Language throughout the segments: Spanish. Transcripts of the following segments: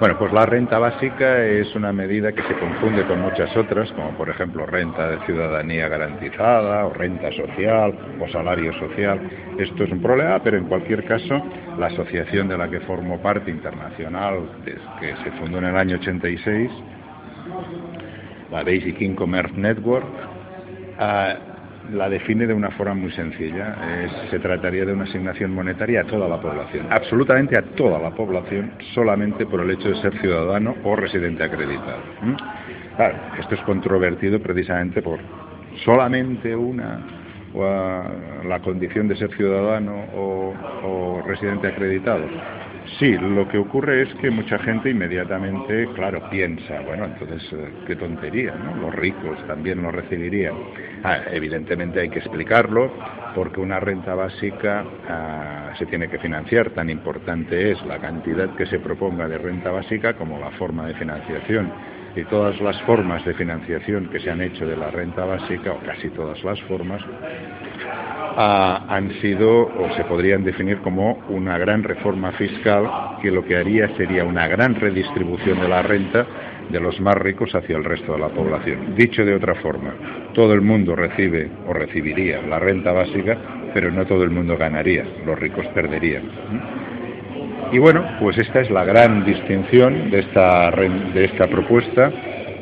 Bueno, pues la renta básica es una medida que se confunde con muchas otras, como por ejemplo renta de ciudadanía garantizada o renta social o salario social. Esto es un problema, pero en cualquier caso, la asociación de la que formo parte internacional, que se fundó en el año 86, la Basic Income Network, ah, la define de una forma muy sencilla. se trataría de una asignación monetaria a toda la población, absolutamente a toda la población, solamente por el hecho de ser ciudadano o residente acreditado. Claro, esto es controvertido precisamente por solamente una la condición de ser ciudadano o residente acreditado. Sí, lo que ocurre es que mucha gente inmediatamente, claro, piensa, bueno, entonces, eh, qué tontería, ¿no? Los ricos también lo recibirían. Ah, evidentemente hay que explicarlo, porque una renta básica ah, se tiene que financiar. Tan importante es la cantidad que se proponga de renta básica como la forma de financiación. Y todas las formas de financiación que se han hecho de la renta básica, o casi todas las formas, han sido o se podrían definir como una gran reforma fiscal que lo que haría sería una gran redistribución de la renta de los más ricos hacia el resto de la población. Dicho de otra forma, todo el mundo recibe o recibiría la renta básica, pero no todo el mundo ganaría, los ricos perderían. Y bueno, pues esta es la gran distinción de esta, de esta propuesta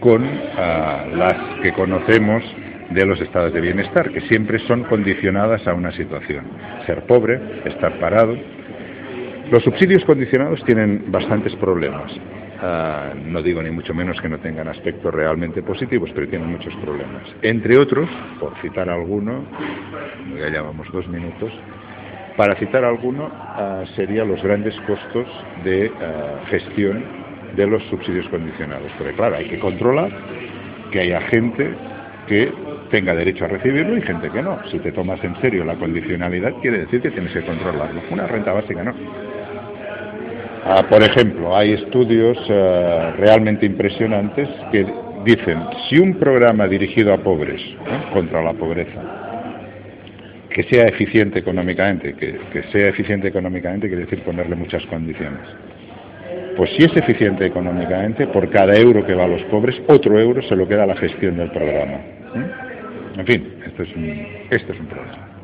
con ah, las que conocemos de los estados de bienestar, que siempre son condicionadas a una situación. Ser pobre, estar parado. Los subsidios condicionados tienen bastantes problemas. Ah, no digo ni mucho menos que no tengan aspectos realmente positivos, pero tienen muchos problemas. Entre otros, por citar alguno, ya llevamos dos minutos, para citar alguno, ah, serían los grandes costos de ah, gestión de los subsidios condicionados. Porque claro, hay que controlar que haya gente que tenga derecho a recibirlo y gente que no. Si te tomas en serio la condicionalidad, quiere decir que tienes que controlarlo. Una renta básica no. Ah, por ejemplo, hay estudios eh, realmente impresionantes que dicen, si un programa dirigido a pobres, contra la pobreza, que sea eficiente económicamente, que, que sea eficiente económicamente quiere decir ponerle muchas condiciones. Pues si es eficiente económicamente, por cada euro que va a los pobres, otro euro se lo queda a la gestión del programa. En fin, esto es un, esto es un problema.